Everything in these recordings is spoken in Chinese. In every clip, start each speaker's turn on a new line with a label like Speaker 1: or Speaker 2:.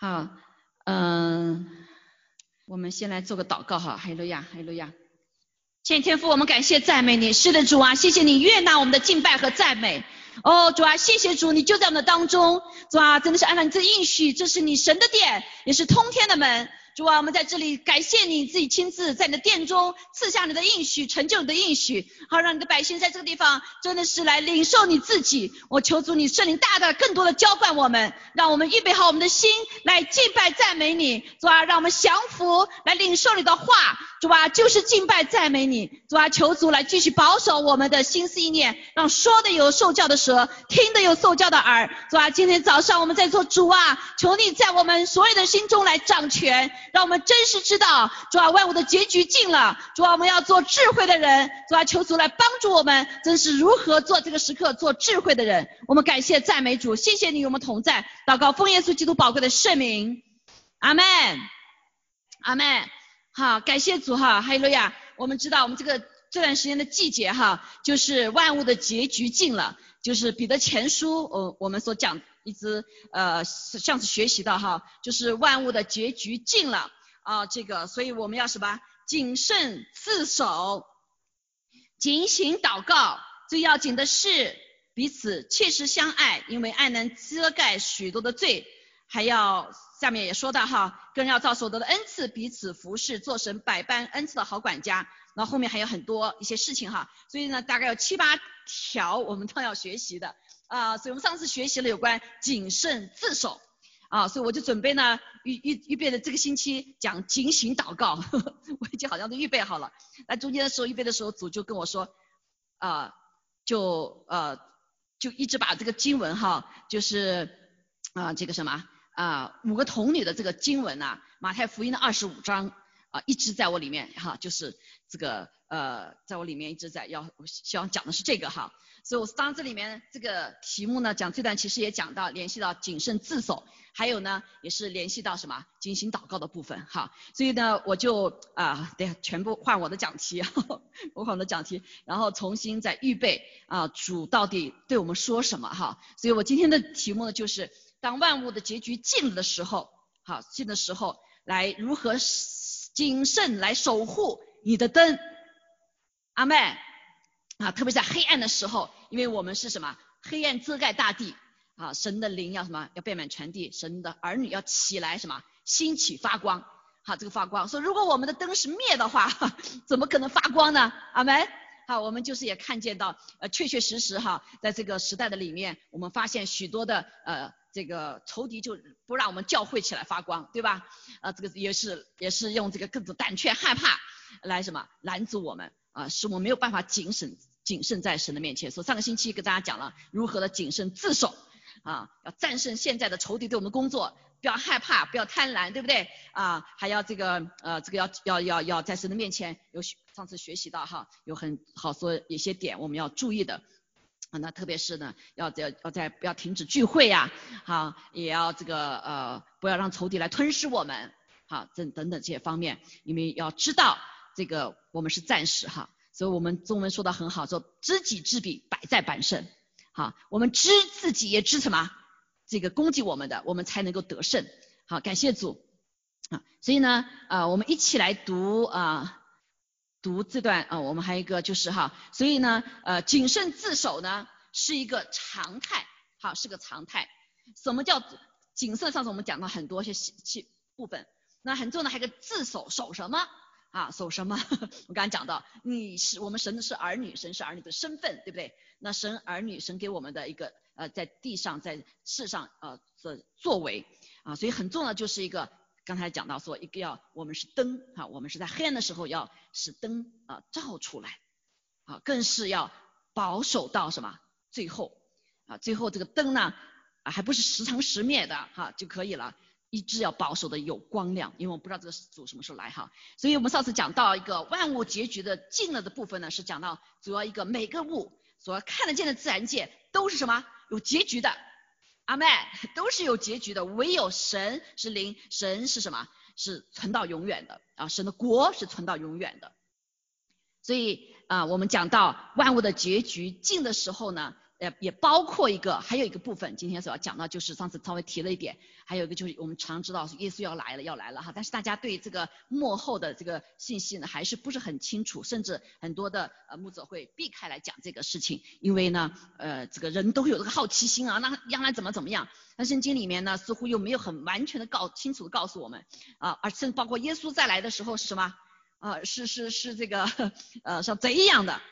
Speaker 1: 好，嗯，我们先来做个祷告哈，哈利路亚，哈利路亚。谢天父，我们感谢赞美你，是的主啊，谢谢你悦纳我们的敬拜和赞美。哦，主啊，谢谢主，你就在我们的当中，主啊，真的是按照你这应许，这是你神的殿，也是通天的门。主啊，我们在这里感谢你自己亲自在你的殿中赐下你的应许，成就你的应许，好让你的百姓在这个地方真的是来领受你自己。我求主你圣灵大大更多的浇灌我们，让我们预备好我们的心来敬拜赞美你。主啊，让我们降服来领受你的话。主啊，就是敬拜赞美你。主啊，求主来继续保守我们的心思意念，让说的有受教的舌，听的有受教的耳。主啊，今天早上我们在做主啊，求你在我们所有的心中来掌权。让我们真实知道，主啊，万物的结局近了。主啊，我们要做智慧的人。主啊，求主来帮助我们，真是如何做这个时刻做智慧的人。我们感谢赞美主，谢谢你与我们同在。祷告奉耶稣基督宝贵的圣名，阿门，阿门。好，感谢主哈，哈利路亚。我们知道，我们这个这段时间的季节哈，就是万物的结局近了，就是彼得前书，呃，我们所讲。一直呃上次学习的哈，就是万物的结局近了啊，这个所以我们要什么谨慎自守，警醒祷告，最要紧的是彼此切实相爱，因为爱能遮盖许多的罪。还要下面也说到哈，更要照所得的恩赐彼此服侍，做神百般恩赐的好管家。然后面还有很多一些事情哈，所以呢大概有七八条我们都要学习的。啊，所以我们上次学习了有关谨慎自守啊，所以我就准备呢预预预备的这个星期讲警醒祷告，我已经好像都预备好了。那中间的时候预备的时候，主就跟我说啊，就呃就一直把这个经文哈，就是啊这个什么啊五个童女的这个经文呐，马太福音的二十五章啊一直在我里面哈，就是这个呃在我里面一直在要我希望讲的是这个哈。所以我当这里面这个题目呢，讲这段其实也讲到联系到谨慎自守，还有呢也是联系到什么进行祷告的部分哈。所以呢我就啊对全部换我的讲题，我换我的讲题，然后重新再预备啊主到底对我们说什么哈。所以我今天的题目呢就是当万物的结局近的时候，好近的时候来如何谨慎来守护你的灯，阿妹。啊，特别在黑暗的时候，因为我们是什么？黑暗遮盖大地啊，神的灵要什么？要遍满全地，神的儿女要起来什么？兴起发光。好，这个发光，说如果我们的灯是灭的话，怎么可能发光呢？阿门。好，我们就是也看见到，呃，确确实实哈，在这个时代的里面，我们发现许多的呃这个仇敌就不让我们教会起来发光，对吧？啊，这个也是也是用这个各种胆怯害怕来什么拦阻我们啊，使我们没有办法谨慎。谨慎在神的面前，说上个星期跟大家讲了如何的谨慎自守啊，要战胜现在的仇敌对我们工作，不要害怕，不要贪婪，对不对啊？还要这个呃这个要要要要在神的面前有上次学习到哈，有很好说一些点我们要注意的，啊那特别是呢要要要在不要停止聚会呀，好也要这个呃不要让仇敌来吞噬我们，好这等等这些方面，你们要知道这个我们是暂时哈。所以我们中文说的很好，说知己知彼，百战百胜。好，我们知自己也知什么？这个攻击我们的，我们才能够得胜。好，感谢主。啊，所以呢，啊，我们一起来读啊，读这段啊，我们还有一个就是哈，所以呢，呃，谨慎自守呢是一个常态，好，是个常态。什么叫谨慎？上次我们讲到很多些细细部分，那很重要的还有个自守，守什么？啊，守什么？我刚才讲到，你是我们神的是儿女，神是儿女的身份，对不对？那神儿女，神给我们的一个呃，在地上，在世上呃的作为啊，所以很重要就是一个刚才讲到说，一个要我们是灯啊，我们是在黑暗的时候要使灯啊照出来啊，更是要保守到什么最后啊，最后这个灯呢啊还不是时常时灭的哈就可以了。一直要保守的有光亮，因为我不知道这个主什么时候来哈，所以我们上次讲到一个万物结局的尽了的部分呢，是讲到主要一个每个物所看得见的自然界都是什么有结局的，阿妹 都是有结局的，唯有神是灵，神是什么？是存到永远的啊，神的国是存到永远的，所以啊我们讲到万物的结局尽的时候呢，呃，也包括一个，还有一个部分，今天所要讲到就是上次稍微提了一点，还有一个就是我们常知道耶稣要来了，要来了哈，但是大家对这个幕后的这个信息呢，还是不是很清楚，甚至很多的呃牧者会避开来讲这个事情，因为呢，呃，这个人都会有这个好奇心啊，那将来怎么怎么样？那圣经里面呢，似乎又没有很完全的告清楚的告诉我们啊，而甚至包括耶稣再来的时候是什么？啊，是是是这个 呃像贼一样的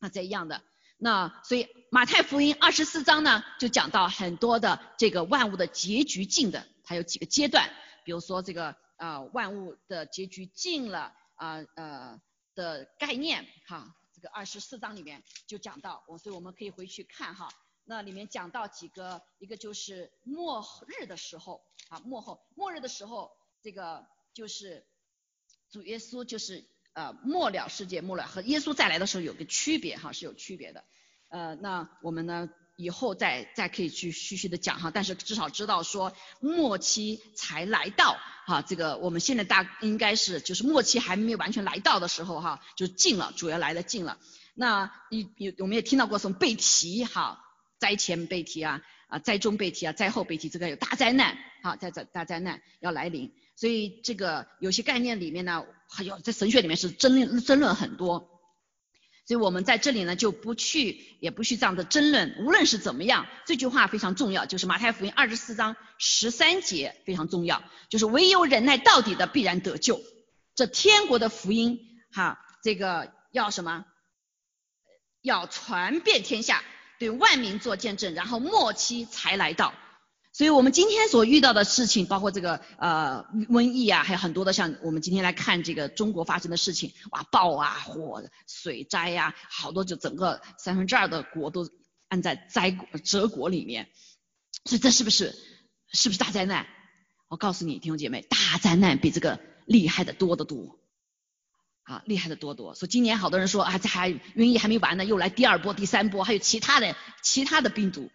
Speaker 1: 啊贼一样的。那所以马太福音二十四章呢，就讲到很多的这个万物的结局尽的，它有几个阶段，比如说这个啊万物的结局尽了啊呃的概念哈，这个二十四章里面就讲到，我所以我们可以回去看哈，那里面讲到几个，一个就是末日的时候啊末后末日的时候，这个就是主耶稣就是。呃，末了世界末了和耶稣再来的时候有个区别哈，是有区别的。呃，那我们呢以后再再可以去继续的讲哈，但是至少知道说末期才来到哈，这个我们现在大应该是就是末期还没有完全来到的时候哈，就近了，主要来的近了。那你有我们也听到过什么被提哈，灾前被提啊啊灾中被提啊灾后被提，这个有大灾难哈，在这大灾难要来临。所以这个有些概念里面呢，还有在神学里面是争争论很多，所以我们在这里呢就不去也不去这样的争论。无论是怎么样，这句话非常重要，就是马太福音二十四章十三节非常重要，就是唯有忍耐到底的必然得救。这天国的福音哈，这个要什么？要传遍天下，对万民做见证，然后末期才来到。所以我们今天所遇到的事情，包括这个呃瘟疫啊，还有很多的像我们今天来看这个中国发生的事情，哇，暴啊、火、水灾呀，好多就整个三分之二的国都按在灾折国里面，所以这是不是是不是大灾难？我告诉你，弟兄姐妹，大灾难比这个厉害的多得多，啊，厉害的多多。所以今年好多人说啊，这还瘟疫还没完呢，又来第二波、第三波，还有其他的其他的病毒。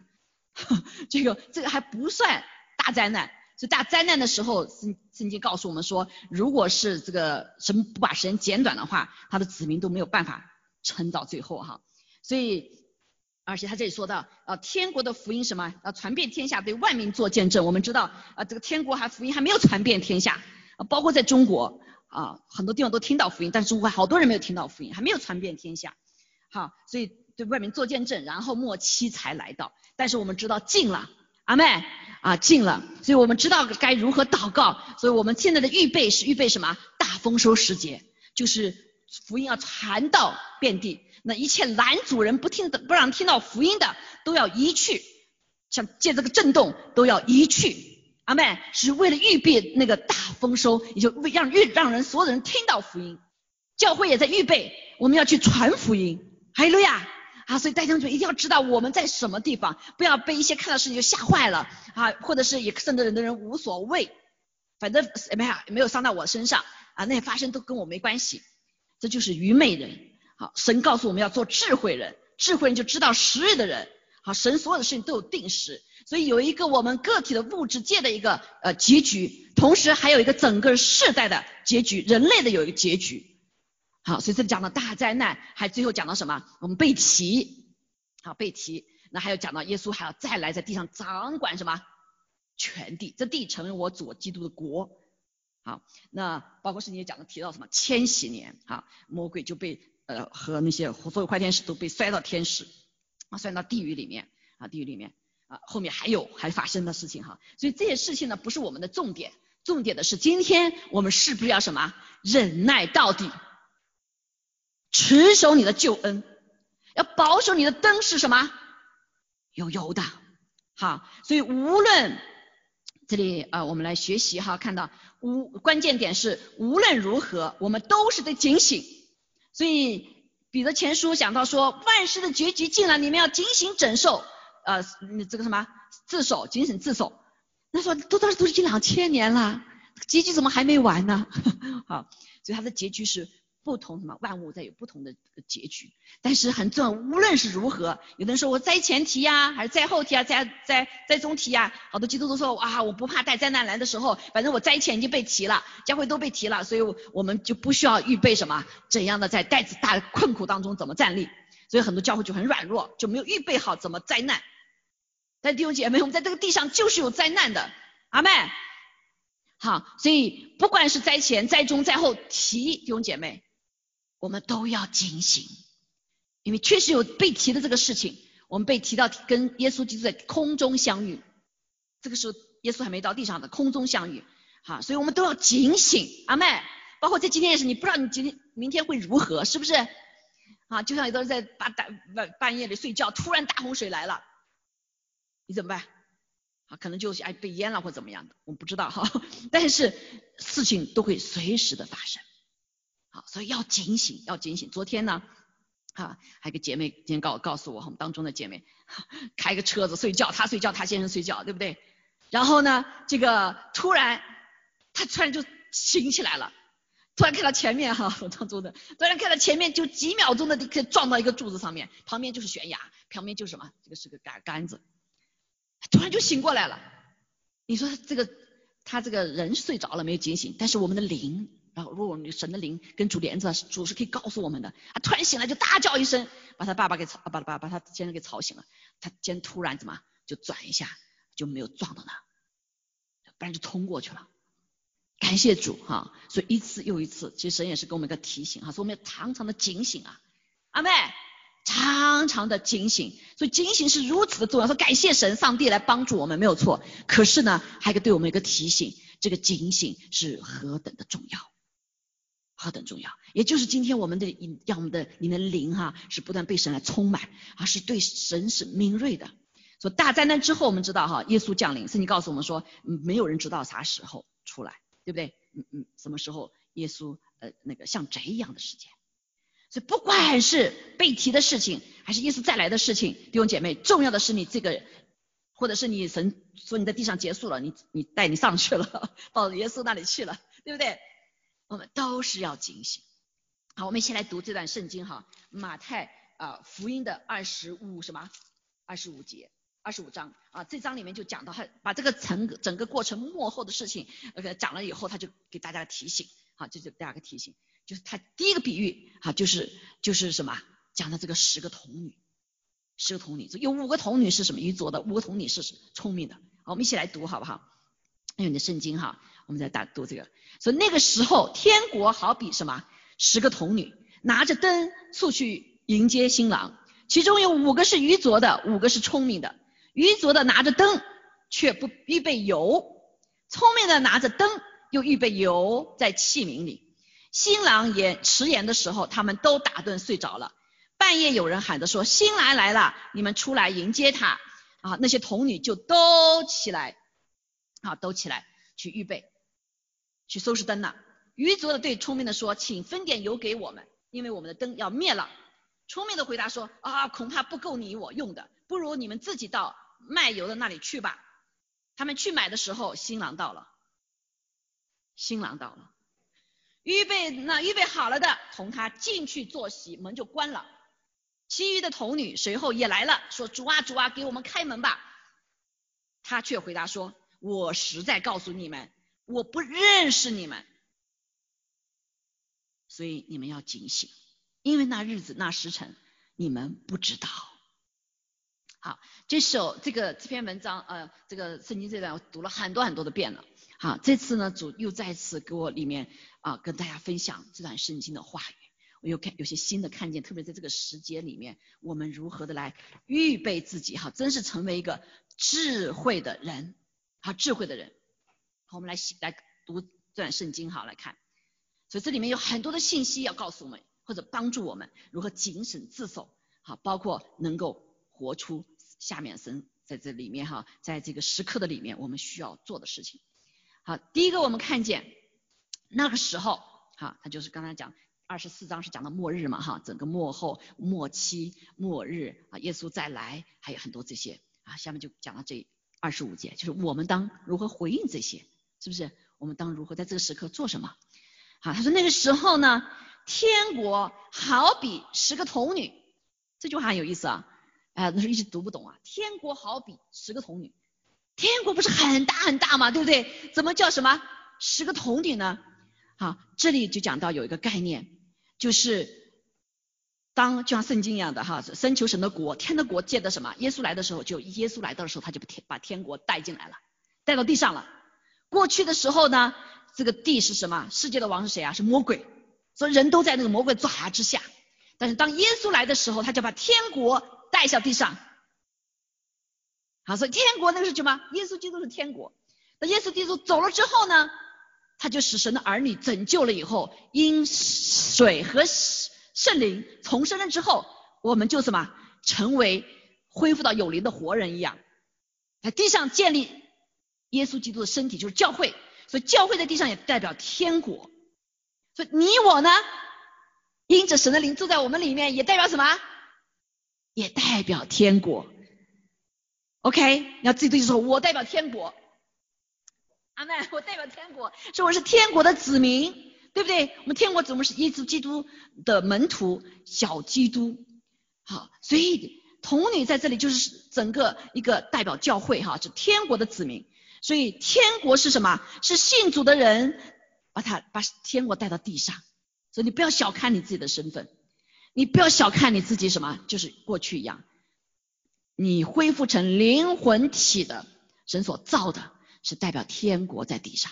Speaker 1: 这个这个还不算大灾难，所以大灾难的时候，圣圣经告诉我们说，如果是这个神不把时间减短的话，他的子民都没有办法撑到最后哈。所以，而且他这里说到，啊，天国的福音什么，啊，传遍天下，对万民做见证。我们知道，啊，这个天国还福音还没有传遍天下，包括在中国，啊，很多地方都听到福音，但是中国好多人没有听到福音，还没有传遍天下。好，所以。对外面做见证，然后末期才来到。但是我们知道近了，阿妹啊近了，所以我们知道该如何祷告。所以我们现在的预备是预备什么？大丰收时节，就是福音要传到遍地。那一切拦阻人不听的、不让听到福音的，都要移去。像借这个震动，都要移去。阿妹是为了预备那个大丰收，也就为让预让人所有人听到福音。教会也在预备，我们要去传福音。哈利路亚。啊，所以大家就一定要知道我们在什么地方，不要被一些看到事情就吓坏了啊，或者是也甚至人的人无所谓，反正没有没有伤到我身上啊，那些发生都跟我没关系，这就是愚昧人。好，神告诉我们要做智慧人，智慧人就知道时日的人。好，神所有的事情都有定时，所以有一个我们个体的物质界的一个呃结局，同时还有一个整个世代的结局，人类的有一个结局。好，所以这讲到大灾难，还最后讲到什么？我们被提，好被提，那还有讲到耶稣还要再来在地上掌管什么？全地，这地成为我主基督的国。好，那包括圣经也讲的提到什么？千禧年，好，魔鬼就被呃和那些所有坏天使都被摔到天使啊，摔到地狱里面啊，地狱里面啊，后面还有还发生的事情哈。所以这些事情呢，不是我们的重点，重点的是今天我们是不是要什么？忍耐到底。持守你的救恩，要保守你的灯是什么？有油的，好，所以无论这里啊，我们来学习哈，看到无关键点是无论如何，我们都是得警醒。所以彼得前书讲到说，万事的结局近了，你们要警醒整受，呃，这个什么自守，警醒自守。那说都当时都已经两千年了，结局怎么还没完呢？好，所以它的结局是。不同什么万物在有不同的结局，但是很重要。无论是如何，有的人说我灾前提呀，还是灾后提啊，灾灾灾中提呀。好多基督徒说哇，我不怕带灾难来的时候，反正我灾前已经被提了，教会都被提了，所以我们就不需要预备什么怎样的在带子大困苦当中怎么站立。所以很多教会就很软弱，就没有预备好怎么灾难。但弟兄姐妹，我们在这个地上就是有灾难的，阿妹。好，所以不管是灾前、灾中、灾后，提弟兄姐妹，我们都要警醒，因为确实有被提的这个事情。我们被提到跟耶稣基督在空中相遇，这个时候耶稣还没到地上的空中相遇，好，所以我们都要警醒，阿妹。包括在今天也是，你不知道你今天明天会如何，是不是？啊，就像有的人在半半半夜里睡觉，突然大洪水来了，你怎么办？啊，可能就是哎被淹了或怎么样的，我们不知道哈。但是事情都会随时的发生，好，所以要警醒，要警醒。昨天呢，啊，还有个姐妹今天告告诉我，我们当中的姐妹，开个车子睡觉，她睡觉，她先生睡觉，对不对？然后呢，这个突然她突然就醒起来了。突然看到前面哈，我当中的，突然看到前面就几秒钟的可以撞到一个柱子上面，旁边就是悬崖，旁边就是什么？这个是个杆杆子，突然就醒过来了。你说这个他这个人睡着了没有惊醒，但是我们的灵，然后如果你神的灵跟主连着，主是可以告诉我们的。啊突然醒来就大叫一声，把他爸爸给吵，把把把他先生给吵醒了。他先突然怎么就转一下就没有撞到那，不然就冲过去了。感谢主哈，所以一次又一次，其实神也是给我们一个提醒哈，所以我们要常常的警醒啊，阿妹，常常的警醒，所以警醒是如此的重要。说感谢神，上帝来帮助我们没有错，可是呢，还有一个对我们一个提醒，这个警醒是何等的重要，何等重要，也就是今天我们的让我们的你的灵哈，是不断被神来充满，而是对神是敏锐的。说大灾难之后，我们知道哈，耶稣降临，圣经告诉我们说，没有人知道啥时候出来。对不对？嗯嗯，什么时候耶稣呃那个像贼一样的时间？所以不管是被提的事情，还是耶稣再来的事情，弟兄姐妹，重要的是你这个，或者是你神说你在地上结束了，你你带你上去了，到耶稣那里去了，对不对？我们都是要警醒。好，我们一起来读这段圣经哈，马太啊福音的二十五什么？二十五节。二十五章啊，这章里面就讲到他把这个整个整个过程幕后的事情呃讲了以后，他就给大家提醒，好，这就第二个提醒，就是他第一个比喻啊，就是就是什么讲的这个十个童女，十个童女，有五个童女是什么愚拙的，五个童女是聪明的，好，我们一起来读好不好？用你的圣经哈，我们再打读这个，所以那个时候天国好比什么？十个童女拿着灯出去迎接新郎，其中有五个是愚拙的，五个是聪明的。愚拙的拿着灯，却不预备油；聪明的拿着灯，又预备油在器皿里。新郎也迟延的时候，他们都打盹睡着了。半夜有人喊着说：“新郎来了，你们出来迎接他。”啊，那些童女就都起来，啊，都起来去预备，去收拾灯了。愚拙的对聪明的说：“请分点油给我们，因为我们的灯要灭了。”聪明的回答说：“啊，恐怕不够你我用的，不如你们自己到。”卖油的那里去吧。他们去买的时候，新郎到了。新郎到了，预备那预备好了的，同他进去坐席，门就关了。其余的童女随后也来了，说：“主啊，主啊，给我们开门吧。”他却回答说：“我实在告诉你们，我不认识你们，所以你们要警醒，因为那日子那时辰你们不知道。”好，这首这个这篇文章，呃，这个圣经这段我读了很多很多的遍了。好，这次呢主又再次给我里面啊跟大家分享这段圣经的话语，我又看有些新的看见，特别在这个时节里面，我们如何的来预备自己，哈，真是成为一个智慧的人，好，智慧的人。好，我们来来读这段圣经，好来看。所以这里面有很多的信息要告诉我们，或者帮助我们如何谨慎自守，好，包括能够活出。下面神在这里面哈，在这个时刻的里面，我们需要做的事情。好，第一个我们看见那个时候，哈，他就是刚才讲二十四章是讲的末日嘛，哈，整个末后、末期、末日啊，耶稣再来，还有很多这些啊。下面就讲到这二十五节，就是我们当如何回应这些，是不是？我们当如何在这个时刻做什么？好，他说那个时候呢，天国好比十个童女，这句话很有意思啊。哎，那时候一直读不懂啊！天国好比十个童女，天国不是很大很大吗？对不对？怎么叫什么十个童女呢？好，这里就讲到有一个概念，就是当就像圣经一样的哈，生求神的国，天的国借的什么？耶稣来的时候，就耶稣来到的时候，他就把天把天国带进来了，带到地上了。过去的时候呢，这个地是什么？世界的王是谁啊？是魔鬼，所以人都在那个魔鬼爪牙之下。但是当耶稣来的时候，他就把天国带下地上。好，所以天国那个是什么？耶稣基督是天国。那耶稣基督走了之后呢，他就使神的儿女拯救了以后，因水和。圣灵重生了之后，我们就什么成为恢复到有灵的活人一样，在地上建立耶稣基督的身体，就是教会。所以教会在地上也代表天国。所以你我呢，因着神的灵住在我们里面，也代表什么？也代表天国。OK，你要自己对自己说，我代表天国。阿妹，我代表天国，说我是天国的子民。对不对？我们天国怎么是耶稣基督的门徒，小基督。好，所以童女在这里就是整个一个代表教会哈，是天国的子民。所以天国是什么？是信主的人把他把天国带到地上。所以你不要小看你自己的身份，你不要小看你自己什么，就是过去一样，你恢复成灵魂体的神所造的，是代表天国在地上。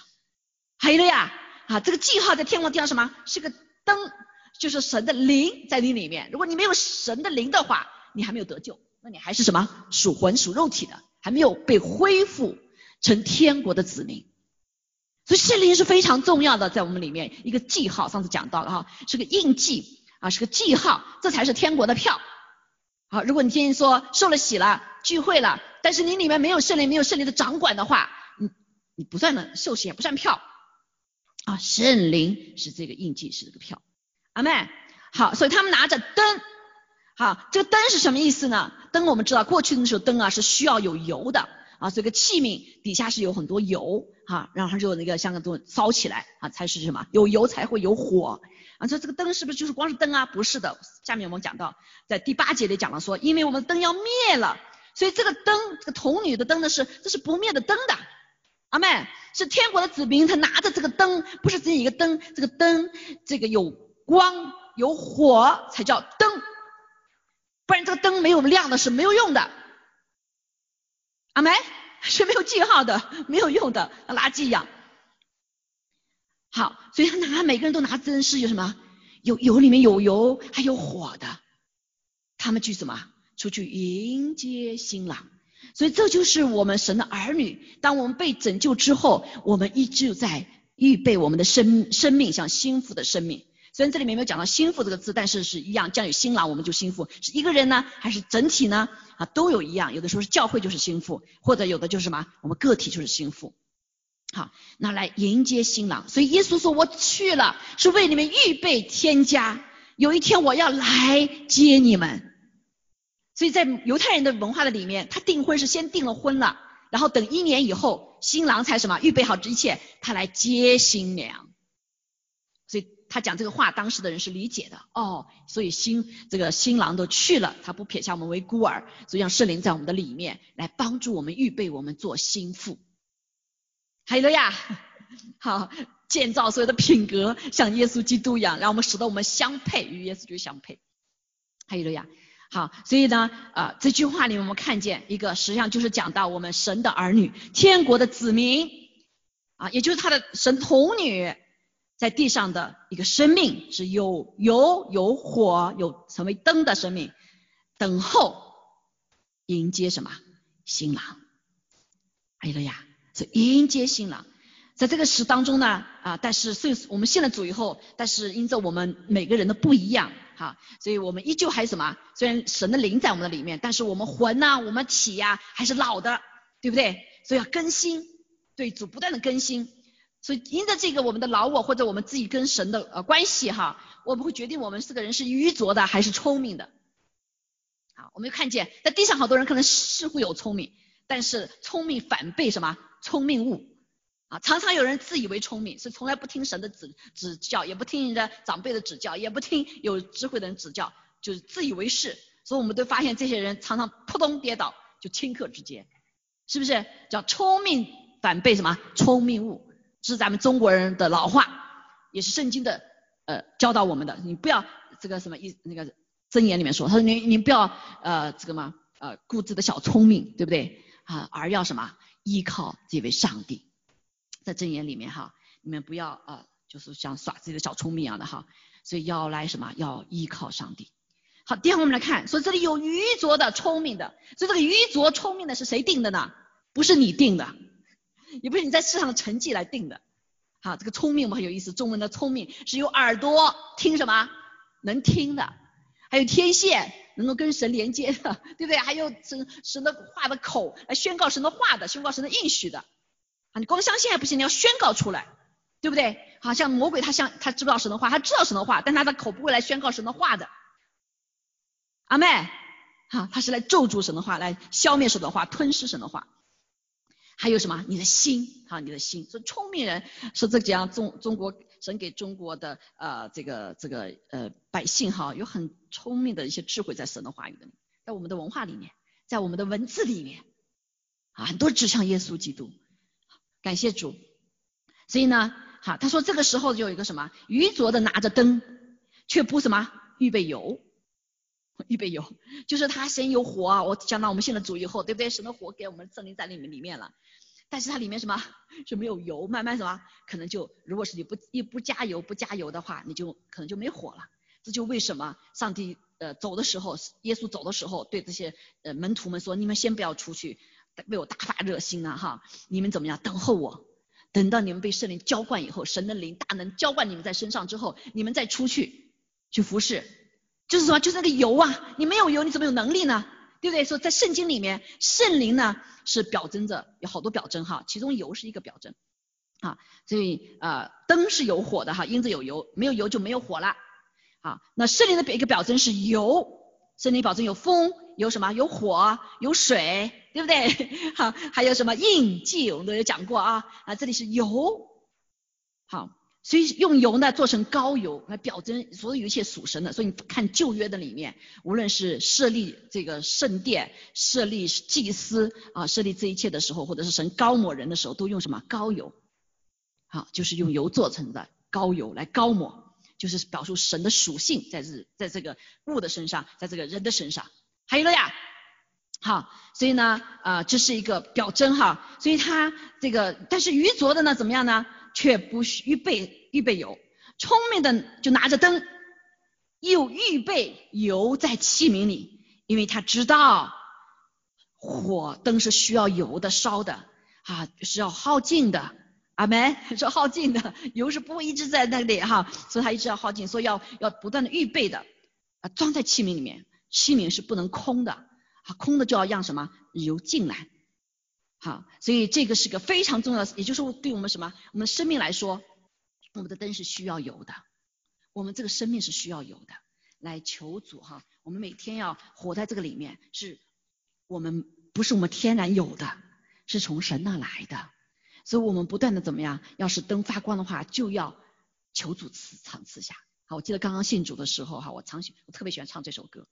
Speaker 1: 还有了呀。啊，这个记号在天国地上什么？是个灯，就是神的灵在你里面。如果你没有神的灵的话，你还没有得救，那你还是什么属魂属肉体的，还没有被恢复成天国的子民。所以圣灵是非常重要的，在我们里面一个记号。上次讲到了哈，是个印记啊，是个记号，这才是天国的票。好，如果你今天说受了洗了，聚会了，但是你里面没有圣灵，没有圣灵的掌管的话，你你不算的受洗，也不算票。啊，圣灵是这个印记，是这个票，阿妹，好，所以他们拿着灯，好，这个灯是什么意思呢？灯我们知道，过去的时候灯啊是需要有油的啊，这个器皿底下是有很多油哈，然后就那个像个东西烧起来啊，才是什么？有油才会有火啊。这这个灯是不是就是光是灯啊？不是的，下面我们讲到，在第八节里讲了说，因为我们灯要灭了，所以这个灯，这个童女的灯呢是，这是不灭的灯的。阿妹是天国的子民，他拿着这个灯，不是只有一个灯，这个灯这个有光有火才叫灯，不然这个灯没有亮的是没有用的。阿妹是没有记号的，没有用的，垃圾一样。好，所以他拿每个人都拿灯是有什么？有油里面有油，还有火的。他们去什么？出去迎接新郎。所以这就是我们神的儿女。当我们被拯救之后，我们依旧在预备我们的生生命，像心腹的生命。虽然这里面没有讲到心腹这个字，但是是一样，将有新郎，我们就心腹。是一个人呢，还是整体呢？啊，都有一样。有的时候是教会就是心腹，或者有的就是什么，我们个体就是心腹。好，那来迎接新郎。所以耶稣说：“我去了，是为你们预备天家。有一天我要来接你们。”所以在犹太人的文化的里面，他订婚是先订了婚了，然后等一年以后，新郎才什么预备好这一切，他来接新娘。所以他讲这个话，当时的人是理解的哦。所以新这个新郎都去了，他不撇下我们为孤儿，所以让圣灵在我们的里面来帮助我们预备我们做心腹。还有了呀，好建造所有的品格像耶稣基督一样，让我们使得我们相配与耶稣基督相配。还有了呀。好，所以呢，啊，这句话里面我们看见一个，实际上就是讲到我们神的儿女，天国的子民，啊，也就是他的神童女，在地上的一个生命是有油有火有成为灯的生命，等候迎接什么新郎，哎呀，是迎接新郎。在这个时当中呢，啊，但是虽我们信了主以后，但是因着我们每个人的不一样，哈，所以我们依旧还是什么？虽然神的灵在我们的里面，但是我们魂呐，我们体呀还是老的，对不对？所以要更新，对主不断的更新。所以因着这个我们的老我或者我们自己跟神的呃关系哈，我们会决定我们这个人是愚拙的还是聪明的。好，我们看见在地上好多人可能似乎有聪明，但是聪明反被什么？聪明误。啊，常常有人自以为聪明，是从来不听神的指指教，也不听人家长辈的指教，也不听有智慧的人指教，就是自以为是。所以我们都发现这些人常常扑通跌倒，就顷刻之间，是不是？叫聪明反被什么？聪明误，这是咱们中国人的老话，也是圣经的呃教导我们的。你不要这个什么意那个箴言里面说，他说你你不要呃这个嘛呃固执的小聪明，对不对啊？而要什么依靠这位上帝，在箴言里面哈，你们不要呃就是像耍自己的小聪明一样的哈，所以要来什么要依靠上帝。好，第二我们来看，说这里有愚拙的、聪明的，所以这个愚拙、聪明的是谁定的呢？不是你定的，也不是你在世上的成绩来定的。好，这个聪明嘛很有意思，中文的聪明是有耳朵听什么能听的。还有天线能够跟神连接的，对不对？还有神神的话的口来宣告神的话的，宣告神的应许的。啊，你光相信还不行，你要宣告出来，对不对？好像魔鬼他像他知不知道神的话，他知道神的话，但他的口不会来宣告神的话的。阿妹，好，他是来咒诅神的话，来消灭神的话，吞噬神的话。还有什么？你的心，哈，你的心。说聪明人说这讲中中国神给中国的呃这个这个呃百姓哈，有很聪明的一些智慧在神的话语里，在我们的文化里面，在我们的文字里面啊，很多指向耶稣基督。感谢主。所以呢，好，他说这个时候就有一个什么愚拙的拿着灯，却不什么预备油。预备油，就是他先有火啊！我讲到我们信了主以后，对不对？神的火给我们圣灵在里面里面了，但是它里面什么 是没有油，慢慢什么可能就，如果是你不一不加油不加油的话，你就可能就没火了。这就为什么上帝呃走的时候，耶稣走的时候对这些呃门徒们说：你们先不要出去，为我大发热心啊哈！你们怎么样？等候我，等到你们被圣灵浇灌以后，神的灵大能浇灌你们在身上之后，你们再出去去服侍。就是说，就是那个油啊，你没有油，你怎么有能力呢？对不对？说在圣经里面，圣灵呢是表征着有好多表征哈，其中油是一个表征啊，所以呃灯是有火的哈，因着有油，没有油就没有火了啊。那圣灵的一个表征是油，圣灵保证有风，有什么？有火，有水，对不对？好，还有什么印记？我们都有讲过啊啊，这里是油，好。所以用油呢做成膏油来表征所有一切属神的。所以你看旧约的里面，无论是设立这个圣殿、设立祭司啊、设立这一切的时候，或者是神高抹人的时候，都用什么膏油？好，就是用油做成的膏油来膏抹，就是表述神的属性在这在这个物的身上，在这个人的身上。还有了呀，好，所以呢，啊，这是一个表征哈。所以他这个，但是愚拙的呢，怎么样呢？却不预备预备油，聪明的就拿着灯，又预备油在器皿里，因为他知道火灯是需要油的烧的啊，是要耗尽的。阿门，是耗尽的，油是不会一直在那里哈，所以它一直要耗尽，所以要要不断的预备的啊，装在器皿里面，器皿是不能空的啊，空的就要让什么油进来。好，所以这个是个非常重要的，也就是对我们什么，我们生命来说，我们的灯是需要油的，我们这个生命是需要油的，来求主哈，我们每天要活在这个里面，是我们不是我们天然有的，是从神那来的，所以我们不断的怎么样，要是灯发光的话，就要求主赐赏赐下。好，我记得刚刚信主的时候哈，我常喜我特别喜欢唱这首歌，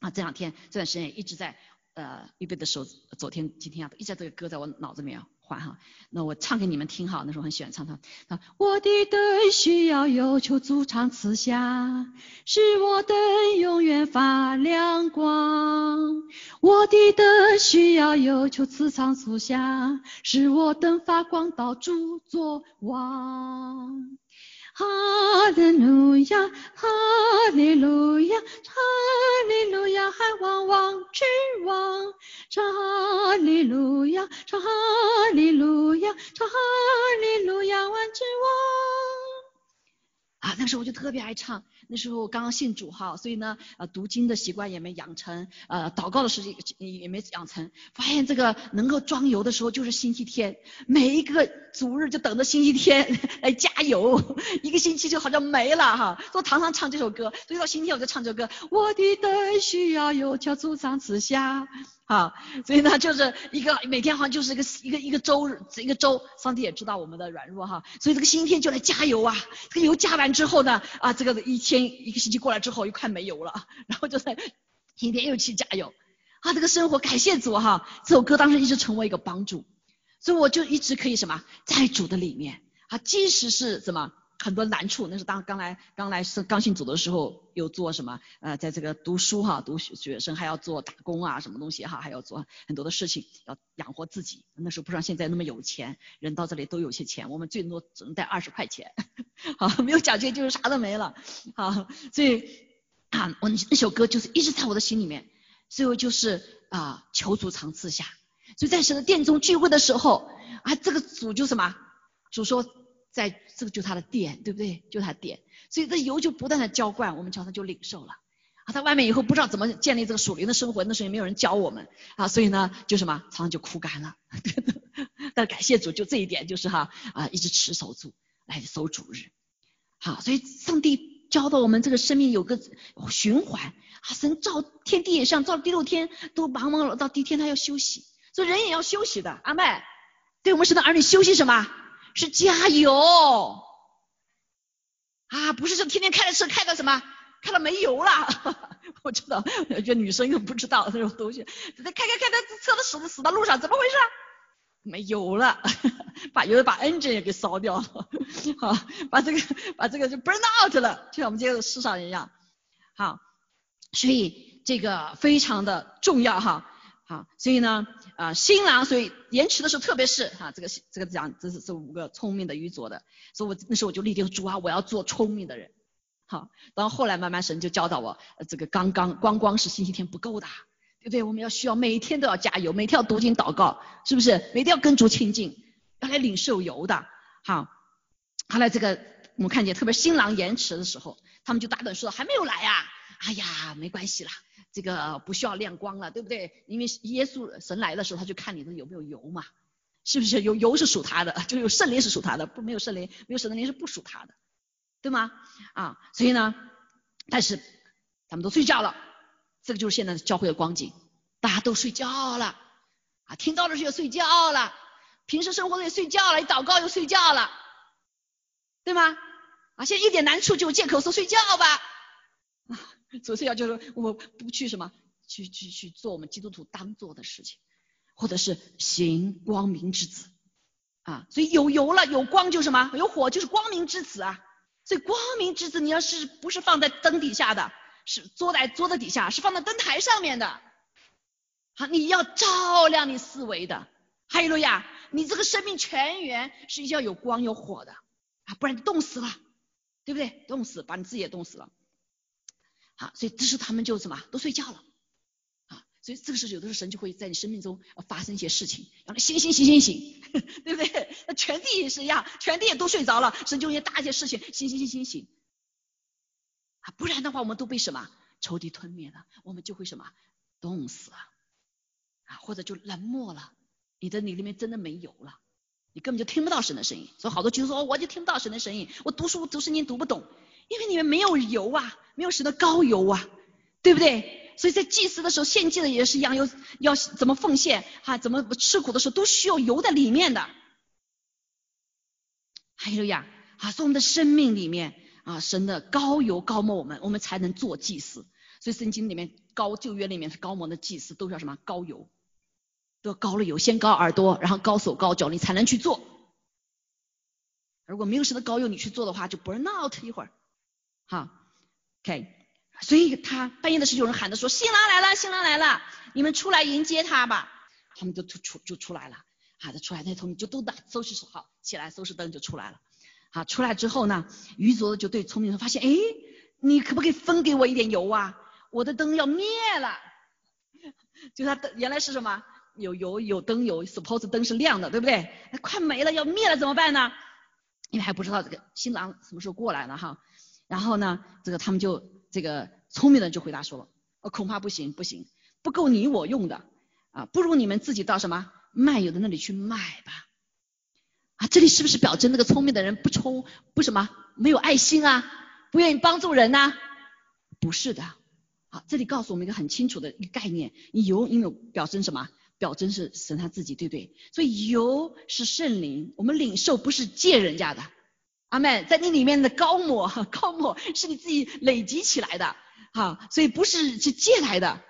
Speaker 1: 啊，这两天这段时间也一直在。呃，预备的时候，昨天、今天啊，一直这个歌在我脑子里面话哈。那我唱给你们听哈，那时候很喜欢唱它。啊，我的灯需要有求主常赐下，使我灯永远发亮光。我的灯需要有求赐常赐下，使我灯发光到主作王。哈利路亚，哈利路亚，哈利路亚，海王王之王，哈利路亚，哈利路亚，哈利路亚，万之王。那时候我就特别爱唱。那时候我刚刚信主哈，所以呢，呃，读经的习惯也没养成，呃，祷告的时间也没养成。发现这个能够装油的时候就是星期天，每一个主日就等着星期天来加油，一个星期就好像没了哈。说常常唱这首歌，所以到星期天我就唱这首歌。我的灯需要油，叫主上赐下。啊，所以呢，就是一个每天好像就是一个一个一个周日一个周，上帝也知道我们的软弱哈，所以这个星期天就来加油啊，这个油加完之后呢，啊，这个一天一个星期过来之后又快没油了，然后就在今天又去加油，啊，这个生活感谢主哈，这首歌当时一直成为一个帮助，所以我就一直可以什么在主的里面。啊，即使是什么很多难处，那是当刚来刚来是刚信主的时候，又做什么呃，在这个读书哈，读学生还要做打工啊，什么东西哈，还要做很多的事情，要养活自己。那时候不像现在那么有钱，人到这里都有些钱，我们最多只能带二十块钱，好，没有奖金就是啥都没了，好，所以啊，我那首歌就是一直在我的心里面，最后就是啊，求主常赐下。所以在神的殿中聚会的时候啊，这个主就什么？主说，在这个就他的殿，对不对？就他殿，所以这油就不断的浇灌，我们教他就领受了。啊，在外面以后不知道怎么建立这个属灵的生活，那时候也没有人教我们啊，所以呢，就什么常常就枯干了。但感谢主，就这一点就是哈啊，一直持守住来守主日。好，所以上帝教导我们这个生命有个循环啊，神造天地也像造第六天都忙忙了，到第一天他要休息。所以人也要休息的，阿妹，对我们神的儿女休息什么？是加油啊！不是说天天开着车开到什么，开到没油了。我知道，有些女生又不知道这种东西，开开开的车都死死到路上，怎么回事？没油了，把油把 engine 也给烧掉了，好，把这个把这个就 burn out 了，就像我们这个世上一样。好，所以这个非常的重要哈。好，所以呢，啊，新郎，所以延迟的时候，特别是哈，这个这个讲，这是这五个聪明的愚拙的，所以我那时候我就立定主啊，我要做聪明的人。好，然后后来慢慢神就教导我，这个刚刚光光是星期天不够的，对不对？我们要需要每天都要加油，每天要读经祷告，是不是？每天要跟主亲近，要来领受油的。好，后来这个我们看见，特别新郎延迟的时候，他们就大胆说还没有来呀，哎呀，没关系啦。这个不需要亮光了，对不对？因为耶稣神来的时候，他就看你的有没有油嘛，是不是？有油是属他的，就有圣灵是属他的，不没有圣灵，没有神的灵是不属他的，对吗？啊，所以呢，但是他们都睡觉了，这个就是现在的教会的光景，大家都睡觉了啊，听到的时候睡觉了，平时生活也睡觉了，一祷告又睡觉了，对吗？啊，现在一点难处就借口说睡觉吧。啊 主是要就是我不去什么，去去去做我们基督徒当做的事情，或者是行光明之子。啊，所以有油了有光就什么，有火就是光明之子啊，所以光明之子你要是不是放在灯底下的，是坐在桌子底下，是放在灯台上面的，好，你要照亮你思维的，哈利路亚，你这个生命全员是要有光有火的。啊，不然冻死了，对不对？冻死，把你自己也冻死了。啊，所以这时他们就什么都睡觉了，啊，所以这个时候有的时候神就会在你生命中发生一些事情，让你醒醒醒醒醒，对不对？那全地也是一样，全地也都睡着了，神就一些大一些事情，醒醒醒醒醒，啊，不然的话我们都被什么仇敌吞灭了，我们就会什么冻死了，啊，或者就冷漠了，你的你里面真的没油了，你根本就听不到神的声音，所以好多就说我就听不到神的声音，我读书读圣经读不懂。因为你们没有油啊，没有神的高油啊，对不对？所以在祭祀的时候献祭的也是一样，要要怎么奉献哈，怎么吃苦的时候都需要油在里面的。还有呀，啊，所以我们的生命里面啊，神的高油高抹我们，我们才能做祭祀。所以圣经里面高旧约里面是高摩的祭祀都叫什么高油，都要高了油，先高耳朵，然后高手高脚，你才能去做。如果没有神的高油，你去做的话，就 burn out 一会儿。好，OK，所以他半夜的时候有人喊他说新郎来了，新郎来了，你们出来迎接他吧。他们就出出就出来了，好的出来那聪明就都打收拾好起来收拾灯就出来了。好出来之后呢，愚拙的就对聪明人发现，哎，你可不可以分给我一点油啊？我的灯要灭了。就他原来是什么？有油有灯有，suppose 灯是亮的，对不对？快没了要灭了怎么办呢？因为还不知道这个新郎什么时候过来呢哈。然后呢，这个他们就这个聪明的就回答说了，呃，恐怕不行，不行，不够你我用的啊，不如你们自己到什么卖油的那里去卖吧。啊，这里是不是表征那个聪明的人不充不什么没有爱心啊，不愿意帮助人呐？不是的，好，这里告诉我们一个很清楚的一个概念，你油因为表征什么？表征是神他自己，对不对？所以油是圣灵，我们领受不是借人家的。阿妹，在你里面的高抹，高抹是你自己累积起来的，哈，所以不是去借来的。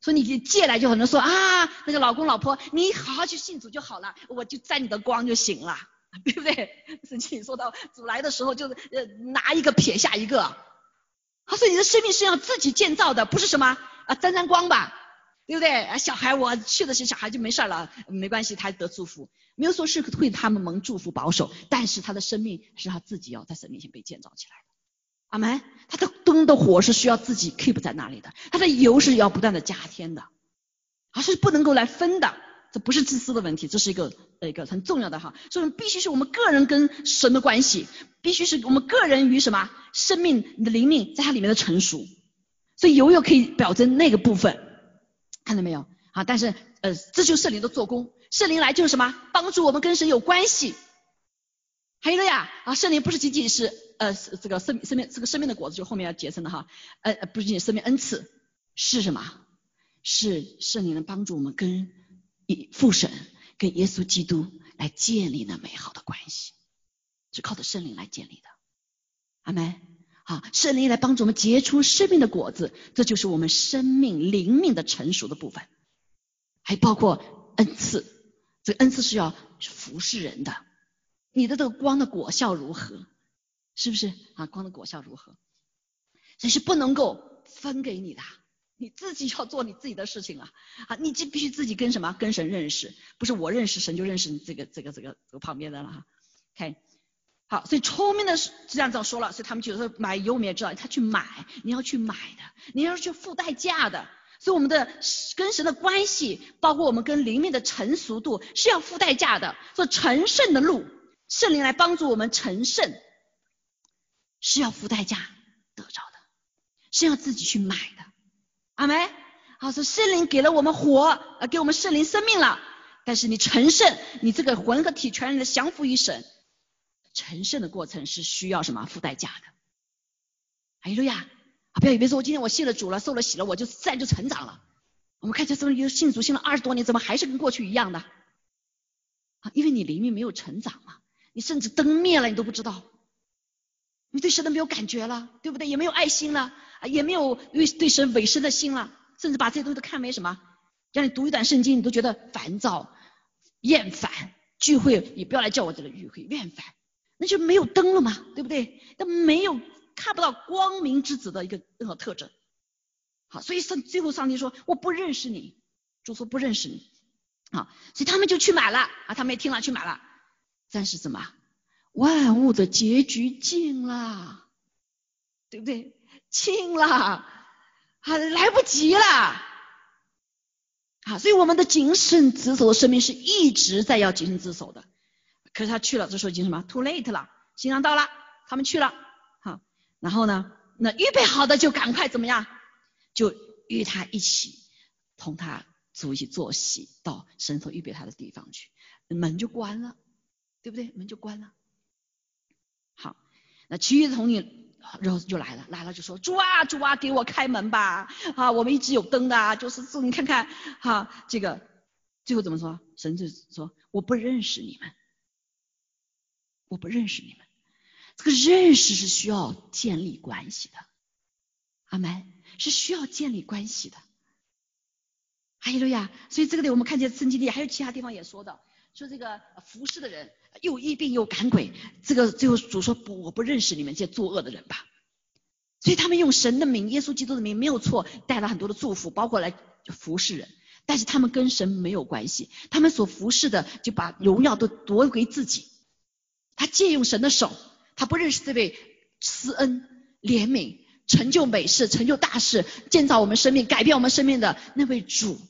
Speaker 1: 说你借来就很多人说啊，那个老公老婆，你好好去信主就好了，我就沾你的光就行了。对不对？圣经说到主来的时候，就是呃拿一个撇下一个。他说你的生命是要自己建造的，不是什么啊沾沾光吧，对不对？啊小孩我去的是小孩就没事了，没关系，他得祝福，没有说是会他们蒙祝福保守，但是他的生命是他自己要在神面前被建造起来的。阿门。他的灯的火是需要自己 keep 在那里的，他的油是要不断的加添的，而是不能够来分的。这不是自私的问题，这是一个一个很重要的哈，所以必须是我们个人跟神的关系，必须是我们个人与什么生命你的灵命在它里面的成熟，所以油又可以表征那个部分，看到没有啊？但是呃，这就是圣灵的做工，圣灵来就是什么？帮助我们跟神有关系。还有了呀啊，圣灵不是仅仅是呃这个生生命这个生命的果子，就后面要结成的哈，呃不是仅仅生命恩赐，是什么？是圣灵能帮助我们跟。以父神跟耶稣基督来建立那美好的关系，是靠着圣灵来建立的。阿门。好，圣灵来帮助我们结出生命的果子，这就是我们生命灵命的成熟的部分。还包括恩赐，这个恩赐是要服侍人的。你的这个光的果效如何？是不是啊？光的果效如何？这是不能够分给你的。你自己要做你自己的事情啊！啊，你这必须自己跟什么？跟神认识，不是我认识神就认识你这个这个这个这个旁边的了哈。OK，好，所以聪明的是这样子说了，所以他们就说买油，我们也知道他去买，你要去买的，你要去付代价的。所以我们的跟神的关系，包括我们跟灵命的成熟度，是要付代价的。做成圣的路，圣灵来帮助我们成圣，是要付代价得着的，是要自己去买的。阿梅，好，说圣灵给了我们活，呃，给我们圣灵生命了。但是你成圣，你这个魂和体全然的降服于神，成圣的过程是需要什么？付代价的。哎呀呀，啊，不要以为说我今天我信了主了，受了洗了，我就自然就成长了。我们看这什么信主信了二十多年，怎么还是跟过去一样的？啊，因为你灵命没有成长嘛，你甚至灯灭了你都不知道，你对神都没有感觉了，对不对？也没有爱心了。啊也没有对对神委身的心了，甚至把这些东西都看为什么？让你读一段圣经，你都觉得烦躁、厌烦。聚会也不要来叫我这个聚会，厌烦，那就没有灯了嘛，对不对？那没有看不到光明之子的一个任何特征。好，所以上最后上帝说我不认识你，主说不认识你。好，所以他们就去买了啊，他们也听了去买了。但是什么？万物的结局近了，对不对？轻了，啊，来不及了，啊，所以我们的谨慎自守的生命是一直在要谨慎自守的。可是他去了，这时候已经什么？too late 了，新郎到了，他们去了，好，然后呢，那预备好的就赶快怎么样？就与他一起同他主一起坐席到神所预备他的地方去，门就关了，对不对？门就关了。好，那其余的童女。然后就来了，来了就说主啊主啊，给我开门吧！啊，我们一直有灯的，就是你看看哈，这个最后怎么说？神就说我不认识你们，我不认识你们。这个认识是需要建立关系的，阿门，是需要建立关系的。哈利路亚！所以这个里我们看见圣经里还有其他地方也说的，说这个服侍的人。又疫病又赶鬼，这个最后主说不，我不认识你们这些作恶的人吧。所以他们用神的名、耶稣基督的名没有错，带了很多的祝福，包括来服侍人。但是他们跟神没有关系，他们所服侍的就把荣耀都夺回自己。他借用神的手，他不认识这位施恩、怜悯、成就美事、成就大事、建造我们生命、改变我们生命的那位主。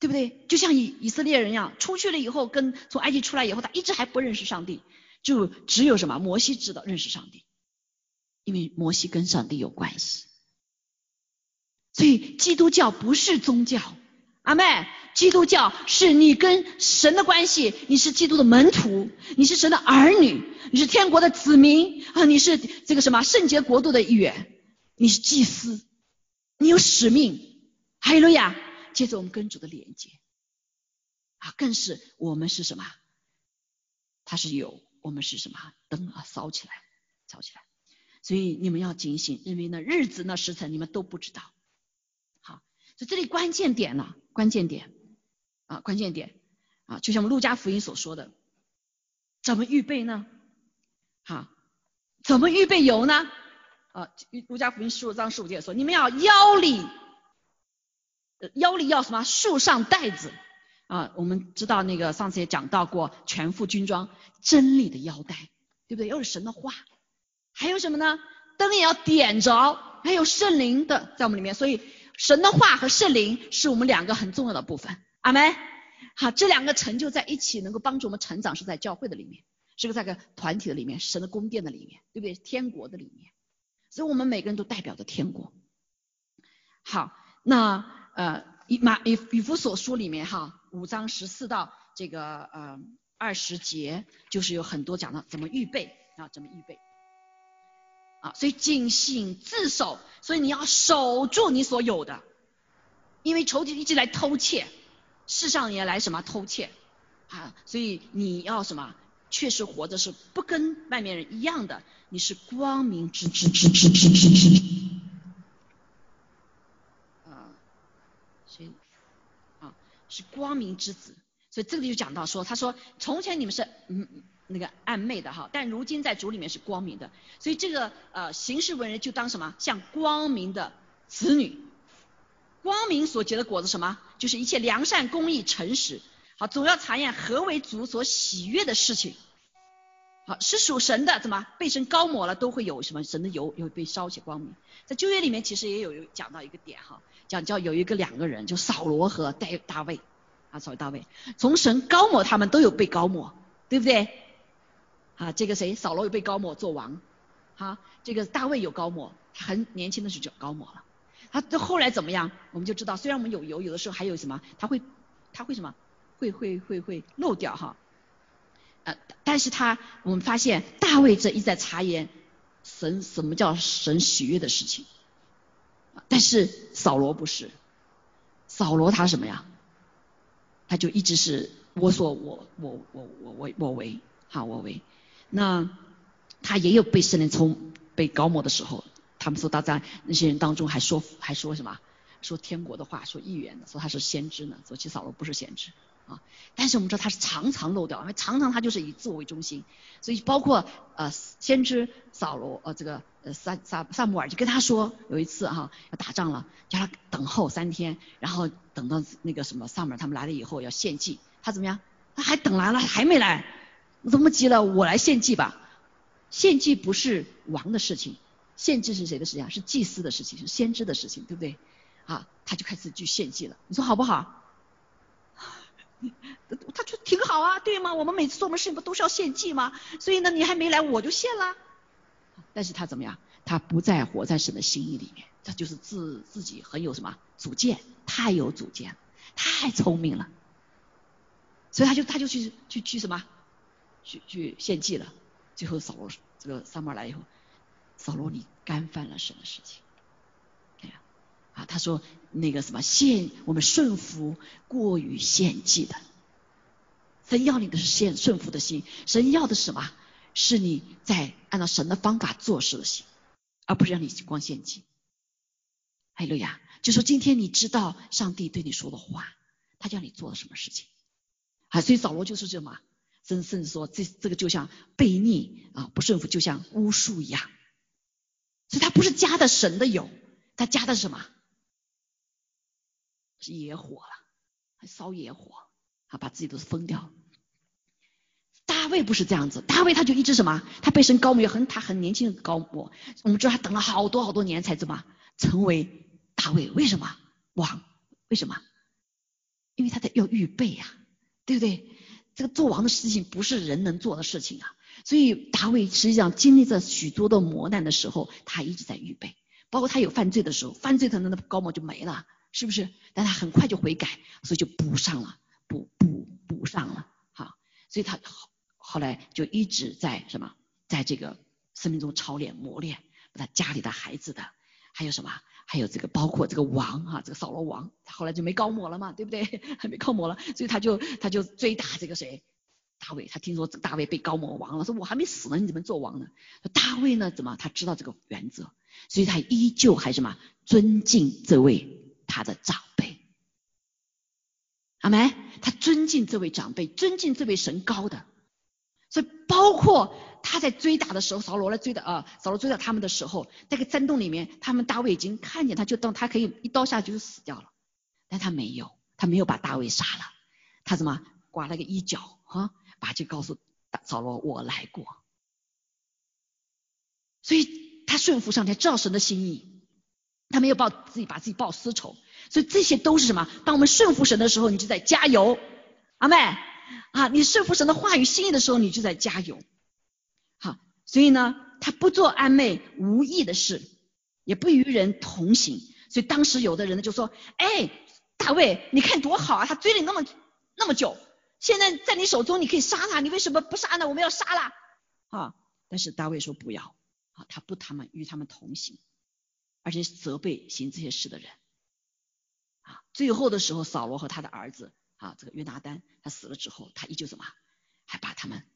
Speaker 1: 对不对？就像以以色列人一样，出去了以后，跟从埃及出来以后，他一直还不认识上帝，就只有什么摩西知道认识上帝，因为摩西跟上帝有关系。所以基督教不是宗教，阿妹，基督教是你跟神的关系，你是基督的门徒，你是神的儿女，你是天国的子民啊，你是这个什么圣洁国度的一员，你是祭司，你有使命，哈利路亚。接着我们跟主的连接啊，更是我们是什么？它是有，我们是什么？灯啊，烧起来，烧起来。所以你们要警醒，因为那日子那时辰你们都不知道。好，所以这里关键点呢，关键点啊，关键点啊，就像我们路加福音所说的怎么预备呢？好，怎么预备油呢？啊，陆家福音十五章十五节说，你们要腰里，腰里要什么？束上带子。啊，我们知道那个上次也讲到过全副军装，真理的腰带，对不对？又是神的话，还有什么呢？灯也要点着，还有圣灵的在我们里面，所以神的话和圣灵是我们两个很重要的部分。阿门。好，这两个成就在一起，能够帮助我们成长，是在教会的里面，是个在个团体的里面，神的宫殿的里面，对不对？天国的里面，所以我们每个人都代表着天国。好，那呃以马以以弗所书里面哈，五章十四到这个呃二十节，就是有很多讲到怎么预备啊，怎么预备啊，所以警醒自守，所以你要守住你所有的，因为仇敌一直来偷窃。世上也来什么偷窃啊？所以你要什么？确实活着是不跟外面人一样的，你是光明之子。啊，所以啊是光明之子。所以这里就讲到说，他说从前你们是嗯那个暗昧的哈，但如今在主里面是光明的。所以这个呃行事为人就当什么？像光明的子女。光明所结的果子什么？就是一切良善、公义、诚实。好，总要查验何为主所喜悦的事情。好，是属神的，怎么被神高抹了，都会有什么神的油有被烧起光明。在旧约里面其实也有讲到一个点哈，讲叫有一个两个人，就扫罗和大大卫啊，扫罗大卫，从神高抹他们都有被高抹，对不对？啊，这个谁？扫罗有被高抹做王，哈，这个大卫有高抹，很年轻的时候就高抹了。他这后来怎么样？我们就知道，虽然我们有油，有的时候还有什么，他会，他会什么，会会会会漏掉哈。呃，但是他我们发现大卫这一再查验神什么叫神喜悦的事情，但是扫罗不是，扫罗他什么呀？他就一直是我所我我我我我我为哈我为，那他也有被圣灵冲被高摩的时候。他们说他在那些人当中还说还说什么？说天国的话说预言的说他是先知呢说其实扫罗不是先知啊但是我们知道他是常常漏掉因为常常他就是以自我为中心。所以包括呃先知扫罗呃这个呃萨萨萨姆尔就跟他说有一次哈要打仗了叫他等候三天然后等到那个什么萨姆尔他们来了以后要献祭他怎么样？他还等来了还没来。这么急了我来献祭吧献祭不是王的事情。献祭是谁的事情啊？是祭司的事情，是先知的事情，对不对？啊，他就开始去献祭了。你说好不好？他就挺好啊，对吗？我们每次做什么事情不都是要献祭吗？所以呢，你还没来我就献了。但是他怎么样？他不再活在神的心意里面，他就是自自己很有什么主见，太有主见了，太聪明了。所以他就他就去去去什么？去去献祭了。最后扫罗这个撒母来以后。扫罗，你干犯了神的事情，哎呀，啊，他说那个什么献，我们顺服过于献祭的，神要你的是献顺服的心，神要的是什么？是你在按照神的方法做事的心，而不是让你光献祭。哎，路亚，就说今天你知道上帝对你说的话，他叫你做了什么事情？啊，所以扫罗就是这么，甚甚至说这这个就像悖逆啊，不顺服，就像巫术一样。所以他不是加的神的油，他加的是什么？是野火了，还烧野火，啊，把自己都封掉。大卫不是这样子，大卫他就一直什么？他被神高抹，很他很年轻的高抹。我们知道他等了好多好多年才怎么成为大卫？为什么王？为什么？因为他得要预备呀，对不对？这个做王的事情不是人能做的事情啊。所以大卫实际上经历着许多的磨难的时候，他一直在预备，包括他有犯罪的时候，犯罪可能的高模就没了，是不是？但他很快就悔改，所以就补上了，补补补上了，好，所以他后后来就一直在什么，在这个生命中操练磨练，把他家里的孩子的，还有什么？还有这个包括这个王哈，这个扫罗王，他后来就没高模了嘛，对不对？还没高模了，所以他就他就追打这个谁？大卫，他听说这个大卫被高摩王了，说我还没死呢，你怎么做王呢？大卫呢，怎么他知道这个原则，所以他依旧还什么尊敬这位他的长辈，好没？他尊敬这位长辈，尊敬这位神高的，所以包括他在追打的时候，扫罗来追的啊，扫罗追打他们的时候，那个山洞里面，他们大卫已经看见他，就当他可以一刀下去就死掉了，但他没有，他没有把大卫杀了，他怎么？刮了个衣角啊，把就告诉扫罗我来过，所以他顺服上天，知道神的心意，他没有报自己把自己报私仇，所以这些都是什么？当我们顺服神的时候，你就在加油，阿妹。啊，你顺服神的话语心意的时候，你就在加油。所以呢，他不做暧昧无益的事，也不与人同行。所以当时有的人呢就说：“哎，大卫，你看多好啊，他追了你那么那么久，现在在你手中，你可以杀他，你为什么不杀呢？我们要杀了。”啊，但是大卫说不要，啊，他不他们与他们同行，而且责备行这些事的人。啊，最后的时候，扫罗和他的儿子。啊，这个约拿丹他死了之后，他依旧怎么，还把他们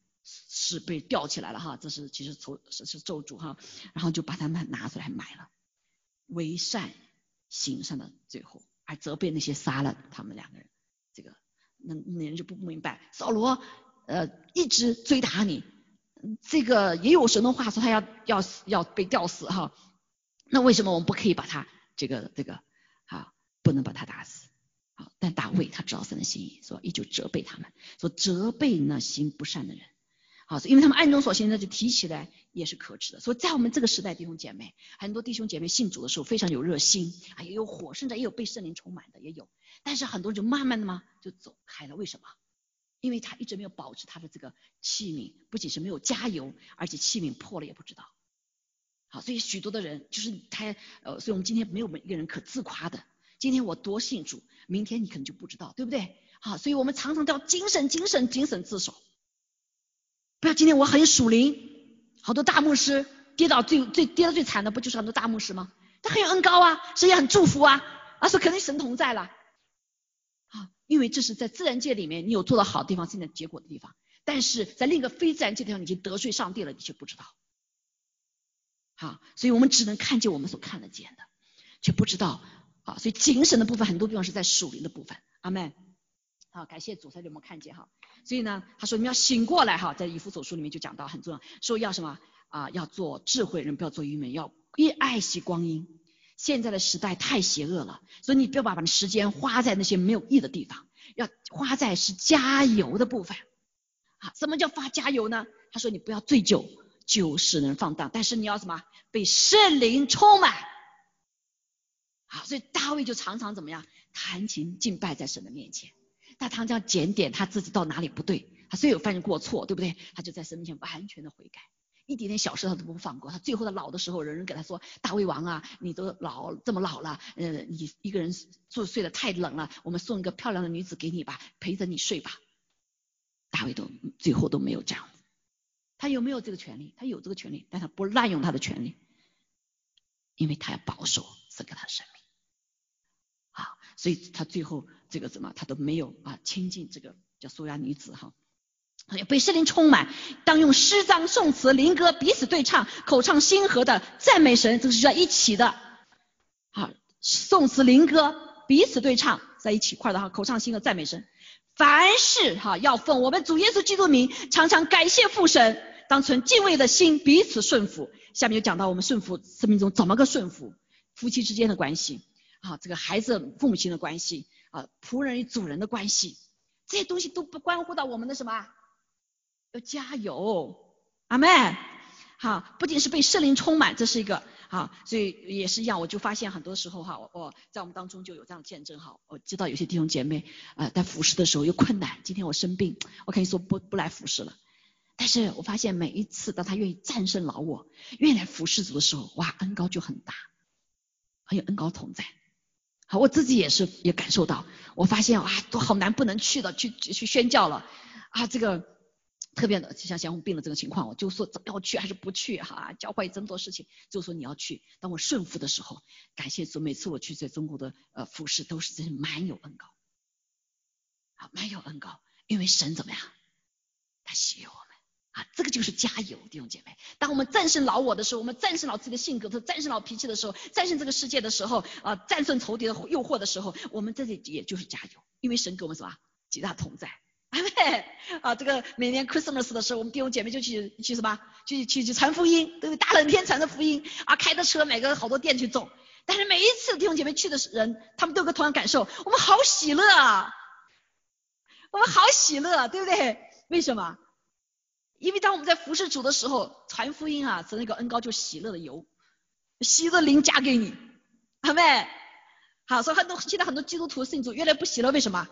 Speaker 1: 是被吊起来了哈，这是其实咒是是咒诅哈，然后就把他们拿出来埋了，为善行善的最后，而责备那些杀了他们两个人，这个那那人就不明白，扫罗呃一直追打你，这个也有神的话说他要要要被吊死哈，那为什么我们不可以把他这个这个啊不能把他打死？好，但大卫他知道神的心意，说依旧责备他们，说责备那行不善的人。好，因为他们暗中所行的，就提起来也是可耻的。所以在我们这个时代，弟兄姐妹，很多弟兄姐妹信主的时候非常有热心，啊，也有火，甚至也有被圣灵充满的，也有。但是很多人就慢慢的嘛就走开了，为什么？因为他一直没有保持他的这个器皿，不仅是没有加油，而且器皿破了也不知道。好，所以许多的人就是他，呃，所以我们今天没有一个人可自夸的。今天我多信主，明天你可能就不知道，对不对？好，所以我们常常都要精神、精神、精神自守，不要今天我很属灵，好多大牧师跌倒最最跌的最惨的不就是很多大牧师吗？他很有恩高啊，神也很祝福啊，啊说肯定神同在了，啊，因为这是在自然界里面你有做的好的地方，现在结果的地方，但是在另一个非自然界的地方，你已经得罪上帝了，你却不知道，好，所以我们只能看见我们所看得见的，却不知道。好，所以精神的部分很多地方是在属灵的部分。阿门。好，感谢主，才有没有看见哈？所以呢，他说你们要醒过来哈，在以弗所书里面就讲到很重要，说要什么啊？要做智慧人，不要做愚昧，要越爱惜光阴。现在的时代太邪恶了，所以你不要把把时间花在那些没有益的地方，要花在是加油的部分。啊，什么叫发加油呢？他说你不要醉酒，酒使人放荡，但是你要什么？被圣灵充满。好，所以大卫就常常怎么样弹琴敬拜在神的面前，他这样检点他自己到哪里不对，他虽有犯过错，对不对？他就在神面前完全的悔改，一点点小事他都不放过。他最后的老的时候，人人给他说：“大胃王啊，你都老这么老了，呃，你一个人住睡得太冷了，我们送一个漂亮的女子给你吧，陪着你睡吧。”大卫都最后都没有这样，他有没有这个权利？他有这个权利，但他不滥用他的权利，因为他要保守这个他的生命。所以他最后这个怎么他都没有啊亲近这个叫苏亚女子哈，被圣灵充满，当用诗章、颂词、灵歌彼此对唱，口唱心和的赞美神，这是在一起的。好，颂词、灵歌彼此对唱在一起块的哈，口唱心和赞美神。凡事哈要奉我们主耶稣基督名，常常感谢父神，当存敬畏的心彼此顺服。下面就讲到我们顺服生命中怎么个顺服，夫妻之间的关系。啊，这个孩子父母亲的关系啊，仆人与主人的关系，这些东西都不关乎到我们的什么？要加油，阿妹。好，不仅是被圣灵充满，这是一个好，所以也是一样。我就发现很多时候哈，我在我们当中就有这样的见证哈。我知道有些弟兄姐妹啊，在服侍的时候有困难。今天我生病，我可以说不不来服侍了。但是我发现每一次当他愿意战胜老我，愿意来服侍主的时候，哇，恩高就很大，很有恩高同在。好，我自己也是也感受到，我发现啊，都好难不能去的，去去宣教了啊，这个特别的，就像祥红病的这个情况，我就说怎么要去还是不去哈？教会这么多事情，就说你要去。当我顺服的时候，感谢主，每次我去在中国的呃服饰都是真是蛮有恩高，啊蛮有恩高，因为神怎么样，他喜悦我。这个就是加油，弟兄姐妹。当我们战胜老我的时候，我们战胜了自己的性格，战胜老脾气的时候，战胜这个世界的时候，啊，战胜仇敌的诱惑的时候，我们这里也就是加油，因为神给我们什么极大同在，阿妹，啊，这个每年 Christmas 的时候，我们弟兄姐妹就去去什么？去去去传福音，对不对？大冷天传的福音啊，开着车买个好多店去走。但是每一次弟兄姐妹去的人，他们都有个同样感受，我们好喜乐啊，我们好喜乐，对不对？为什么？因为当我们在服侍主的时候，传福音啊，是那个恩高就喜乐的油，喜乐灵加给你，好没？好，所以很多现在很多基督徒信主越来越不喜乐，为什么？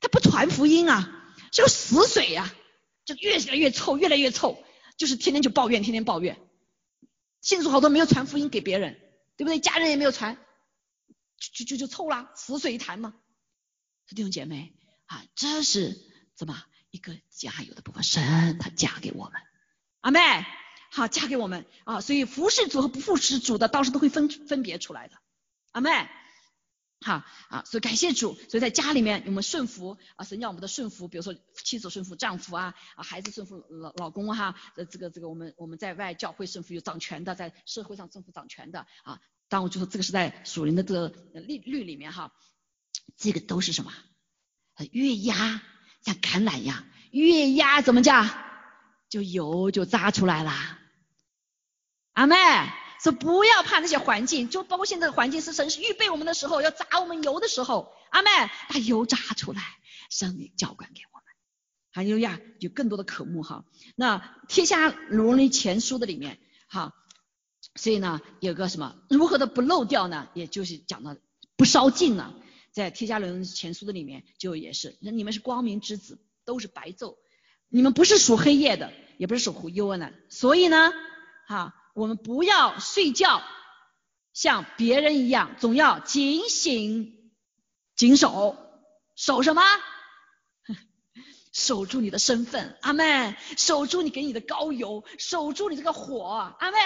Speaker 1: 他不传福音啊，是个死水呀，就越来越臭，越来越臭，就是天天就抱怨，天天抱怨。信主好多没有传福音给别人，对不对？家人也没有传，就就就就臭了，死水一潭嘛。弟兄姐妹啊，这是怎么一个加油的部分？神他嫁给我们，阿妹，好嫁给我们啊，所以服侍主和不服侍主的，到时都会分分别出来的，阿妹。好啊，所以感谢主，所以在家里面我们顺服啊，神叫我们的顺服，比如说妻子顺服丈夫啊，啊孩子顺服老老公哈，呃这个这个我们我们在外教会顺服有掌权的，在社会上政府掌权的啊，当我就说这个是在属灵的这个律律里面哈，这个都是什么？越压像橄榄一样，越压怎么讲？就油就扎出来了，阿妹。说不要怕那些环境，就包括现在的环境是神预备我们的时候，要砸我们油的时候，阿妹把油炸出来，生命浇灌给我们。还有呀，有更多的科目哈。那天下罗尼前书的里面哈，所以呢有个什么如何的不漏掉呢？也就是讲到不烧尽呢，在天加仑前书的里面就也是，那你们是光明之子，都是白昼，你们不是属黑夜的，也不是属幽暗的，所以呢，哈。我们不要睡觉，像别人一样，总要警醒、谨守，守什么？守住你的身份，阿妹，守住你给你的高油，守住你这个火，阿妹，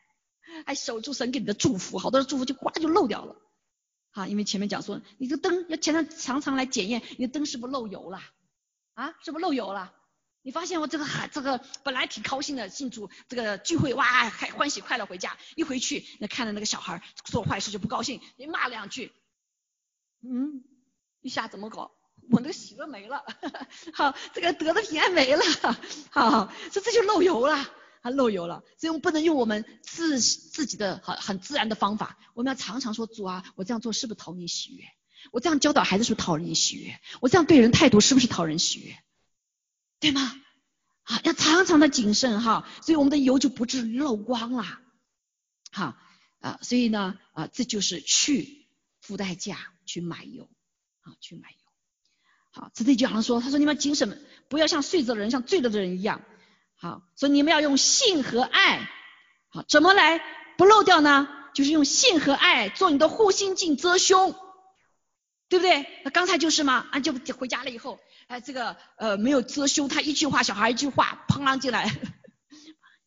Speaker 1: 还守住神给你的祝福，好多的祝福就呱就漏掉了，啊，因为前面讲说，你这灯要前常常常来检验，你的灯是不是漏油了？啊，是不是漏油了？你发现我这个孩，这个本来挺高兴的，庆祝这个聚会，哇，还欢喜快乐回家，一回去那看着那个小孩做坏事就不高兴，你骂两句，嗯，一下怎么搞？我那个喜乐没了，好，这个得的平安没了，好，这这就漏油了，它，漏油了，所以我们不能用我们自自己的很很自然的方法，我们要常常说主啊，我这样做是不是讨你喜悦？我这样教导孩子是不是讨人喜悦？我这样对人态度是不是讨人喜悦？对吗？啊，要常常的谨慎哈，所以我们的油就不至于漏光了，好啊，所以呢啊，这就是去付代价去买油啊，去买油。好，这里讲了说，他说你们谨慎，不要像睡着的人，像醉了的人一样。好，所以你们要用性和爱，好，怎么来不漏掉呢？就是用性和爱做你的护心镜遮胸，对不对？那刚才就是嘛，啊，就回家了以后。哎，这个呃没有遮胸，他一句话，小孩一句话，砰啷进来，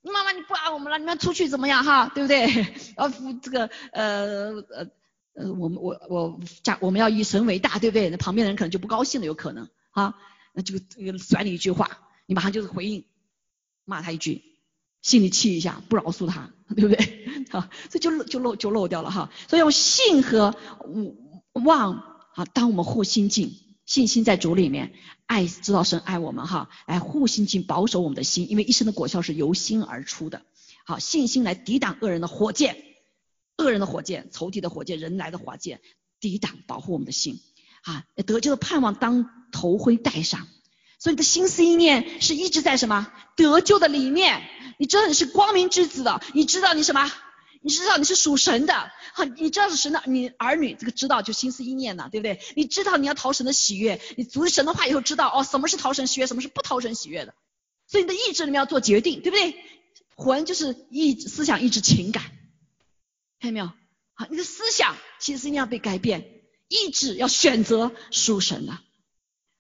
Speaker 1: 你妈妈你不爱我们了，你们出去怎么样哈，对不对？呃，这个呃呃呃，我们我我家我们要以神为大，对不对？那旁边的人可能就不高兴了，有可能啊，那就甩你一句话，你马上就是回应，骂他一句，心里气一下，不饶恕他，对不对？好，这就就漏就漏掉了哈。所以用信和望啊，当我们护心镜。信心在主里面，爱知道神爱我们哈，来护心镜保守我们的心，因为一生的果效是由心而出的。好，信心来抵挡恶人的火箭，恶人的火箭，仇敌的火箭，人来的火箭，抵挡保护我们的心。啊，得救的盼望当头盔戴上，所以你的心思意念是一直在什么得救的里面，你知道你是光明之子的，你知道你什么？你知道你是属神的，哈，你知道是神的，你儿女这个知道就心思意念呢，对不对？你知道你要讨神的喜悦，你读神的话以后知道哦，什么是讨神喜悦，什么是不讨神喜悦的，所以你的意志里面要做决定，对不对？魂就是意思想、意志、情感，看见没有？好，你的思想其实一定要被改变，意志要选择属神的，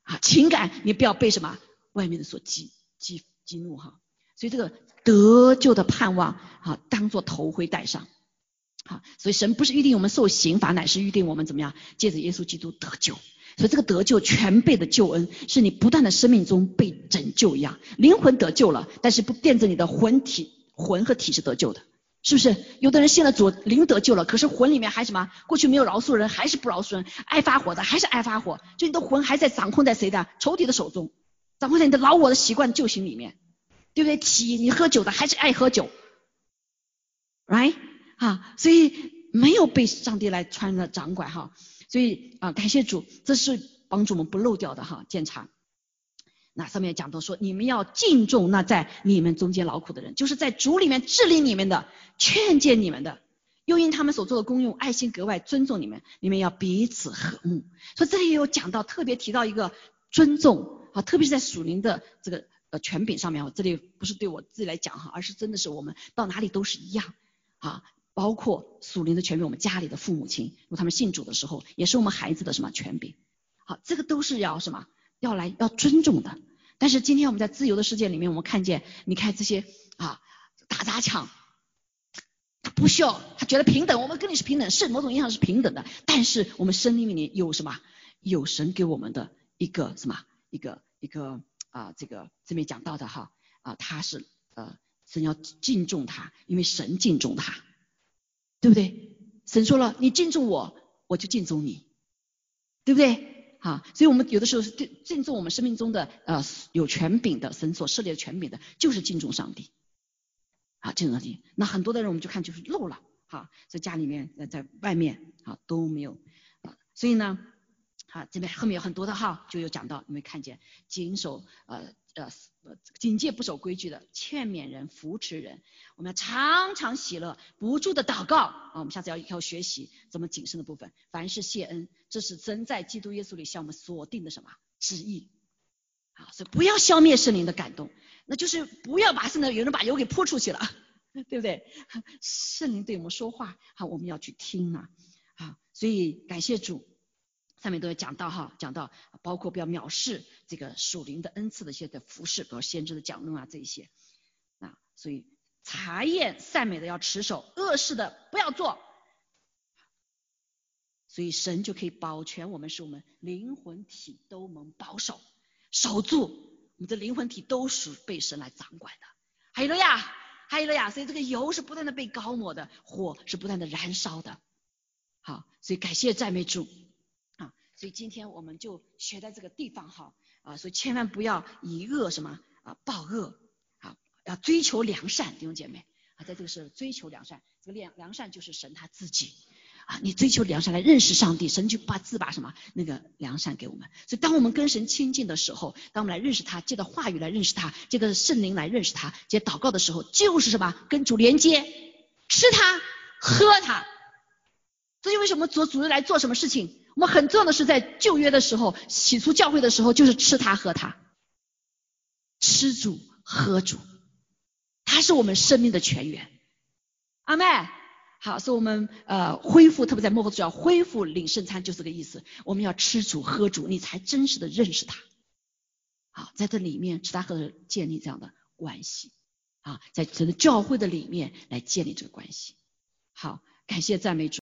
Speaker 1: 啊，情感你不要被什么外面的所激激激怒哈，所以这个。得救的盼望，好当做头盔戴上，好，所以神不是预定我们受刑罚，乃是预定我们怎么样，借着耶稣基督得救。所以这个得救全备的救恩，是你不断的生命中被拯救一样，灵魂得救了，但是不垫着你的魂体，魂和体是得救的，是不是？有的人信了主，灵得救了，可是魂里面还什么？过去没有饶恕人，还是不饶恕人，爱发火的还是爱发火，就你的魂还在掌控在谁的仇敌的手中。掌控在你的老我的习惯旧行里面，对不对？起你喝酒的还是爱喝酒，right 啊，所以没有被上帝来穿了掌管哈，所以啊，感谢主，这是帮助我们不漏掉的哈检查。那上面讲到说，你们要敬重那在你们中间劳苦的人，就是在主里面治理你们的、劝诫你们的，又因他们所做的功用爱心格外尊重你们，你们要彼此和睦。所以这里也有讲到，特别提到一个尊重。啊，特别是在属灵的这个呃权柄上面，我这里不是对我自己来讲哈，而是真的是我们到哪里都是一样啊，包括属灵的权柄，我们家里的父母亲，如果他们信主的时候，也是我们孩子的什么权柄，好，这个都是要什么，要来要尊重的。但是今天我们在自由的世界里面，我们看见，你看这些啊打砸抢，他不需要，他觉得平等，我们跟你是平等，是某种意义上是平等的。但是我们生命里面有什么？有神给我们的一个什么？一个一个啊，这个这边讲到的哈啊，他是呃神要敬重他，因为神敬重他，对不对？神说了，你敬重我，我就敬重你，对不对？啊，所以我们有的时候是敬敬重我们生命中的呃有权柄的神所设立的权柄的，就是敬重上帝，啊，敬重上帝。那很多的人我们就看就是漏了，哈，在家里面在在外面啊都没有啊，所以呢。啊，这边后面有很多的哈，就有讲到，你们看见谨守呃呃警戒不守规矩的，劝勉人扶持人，我们要常常喜乐，不住的祷告啊，我们下次要要学习怎么谨慎的部分，凡是谢恩，这是真在基督耶稣里向我们所定的什么旨意，啊，所以不要消灭圣灵的感动，那就是不要把圣灵有人把油给泼出去了，对不对？圣灵对我们说话，好，我们要去听啊，啊，所以感谢主。上面都有讲到哈，讲到包括不要藐视这个属灵的恩赐的一些的服饰，比如先知的讲论啊这一些啊，所以查验善美的要持守，恶事的不要做，所以神就可以保全我们，使我们灵魂体都能保守守住，我们的灵魂体都是被神来掌管的。还有了呀，还有了呀，所以这个油是不断的被高抹的，火是不断的燃烧的。好，所以感谢赞美主。所以今天我们就学在这个地方哈啊，所以千万不要以恶什么啊报恶啊，要追求良善，弟兄姐妹啊，在这个是追求良善，这个良良善就是神他自己啊，你追求良善来认识上帝，神就把自把什么那个良善给我们。所以当我们跟神亲近的时候，当我们来认识他，借着话语来认识他，借着圣灵来认识他，借祷告的时候，就是什么跟主连接，吃他喝他。所以为什么做主日来做什么事情？我们很重要的是在旧约的时候，起初教会的时候，就是吃它喝它，吃主喝主，它是我们生命的泉源。阿妹，好，所以我们呃恢复，特别在幕后主要恢复领圣餐，就是这个意思。我们要吃主喝主，你才真实的认识他。好，在这里面吃他喝建立这样的关系啊，在整个教会的里面来建立这个关系。好，感谢赞美主。